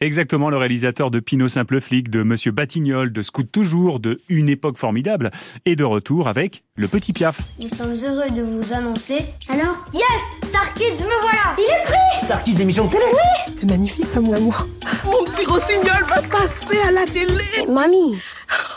Exactement, le réalisateur de Pinot Simple Flic, de Monsieur Batignol, de Scout Toujours, de Une époque formidable, est de retour avec Le Petit Piaf. Nous sommes heureux de vous annoncer. Alors Yes Star Kids, me voilà Il est pris Star Kids, émission de télé Oui C'est magnifique ça, mon amour. Mon petit rossignol va passer à la télé Mamie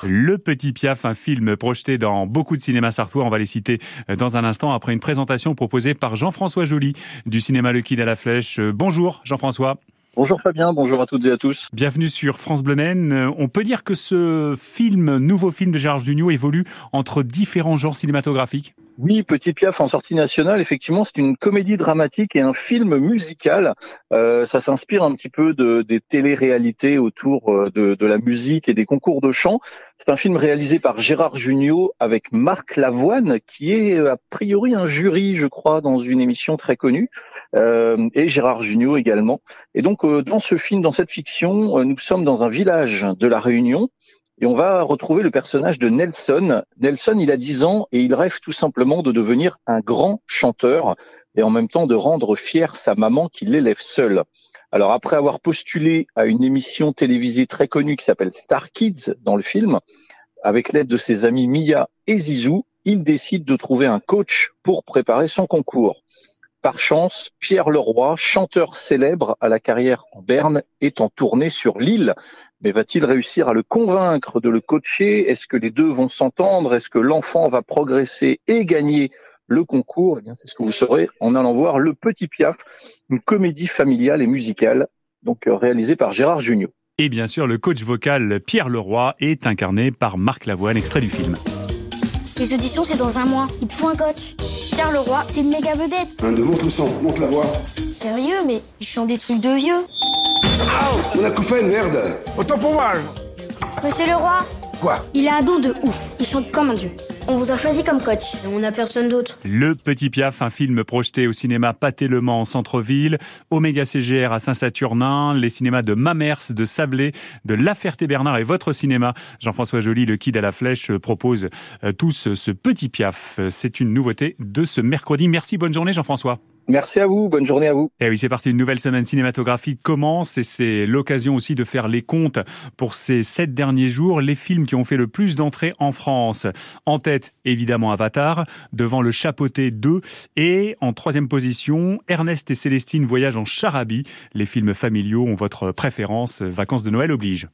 Le Petit Piaf, un film projeté dans beaucoup de cinémas sartois. On va les citer dans un instant après une présentation proposée par Jean-François Joly du cinéma Le Kid à la Flèche. Bonjour Jean-François. Bonjour Fabien, bonjour à toutes et à tous. Bienvenue sur France Bleu Maine. On peut dire que ce film, nouveau film de Gérard Jugnot, évolue entre différents genres cinématographiques? Oui, Petit Piaf en sortie nationale, effectivement, c'est une comédie dramatique et un film musical. Euh, ça s'inspire un petit peu de, des télé-réalités autour euh, de, de, la musique et des concours de chant. C'est un film réalisé par Gérard Jugnot avec Marc Lavoine, qui est a priori un jury, je crois, dans une émission très connue, euh, et Gérard Jugnot également. Et donc, euh, dans ce film, dans cette fiction, euh, nous sommes dans un village de la Réunion et on va retrouver le personnage de Nelson. Nelson, il a 10 ans et il rêve tout simplement de devenir un grand chanteur et en même temps de rendre fier sa maman qui l'élève seule. Alors après avoir postulé à une émission télévisée très connue qui s'appelle Star Kids dans le film, avec l'aide de ses amis Mia et Zizou, il décide de trouver un coach pour préparer son concours. Par chance, Pierre Leroy, chanteur célèbre à la carrière en Berne, est en tournée sur l'île. Mais va-t-il réussir à le convaincre de le coacher? Est-ce que les deux vont s'entendre? Est-ce que l'enfant va progresser et gagner le concours? Eh C'est ce que vous saurez en allant voir Le Petit Piaf, une comédie familiale et musicale, donc euh, réalisée par Gérard Jugnot. Et bien sûr, le coach vocal Pierre Leroy est incarné par Marc Lavoine, extrait du film. Les auditions, c'est dans un mois. Il faut un coach. Pierre Leroy, c'est une méga vedette. Un de monte le son, monte la voix. Sérieux, mais ils chantent des trucs de vieux. On a fait, merde Autant pour moi Monsieur Leroy Quoi Il a un don de ouf. Il chante comme un dieu. On vous a choisi comme coach et on n'a personne d'autre. Le Petit Piaf, un film projeté au cinéma Pathé-Le-Mans en centre-ville, Oméga CGR à Saint-Saturnin, les cinémas de Mamers, de Sablé, de La Ferté-Bernard et votre cinéma. Jean-François Joly, le Kid à la Flèche, propose euh, tous ce Petit Piaf. C'est une nouveauté de ce mercredi. Merci, bonne journée Jean-François. Merci à vous, bonne journée à vous. Et oui, c'est parti, une nouvelle semaine cinématographique commence et c'est l'occasion aussi de faire les comptes pour ces sept derniers jours, les films qui ont fait le plus d'entrées en France. En tête, évidemment, Avatar, devant Le Chapeauté 2 et en troisième position, Ernest et Célestine voyagent en Charabie. Les films familiaux ont votre préférence, vacances de Noël oblige.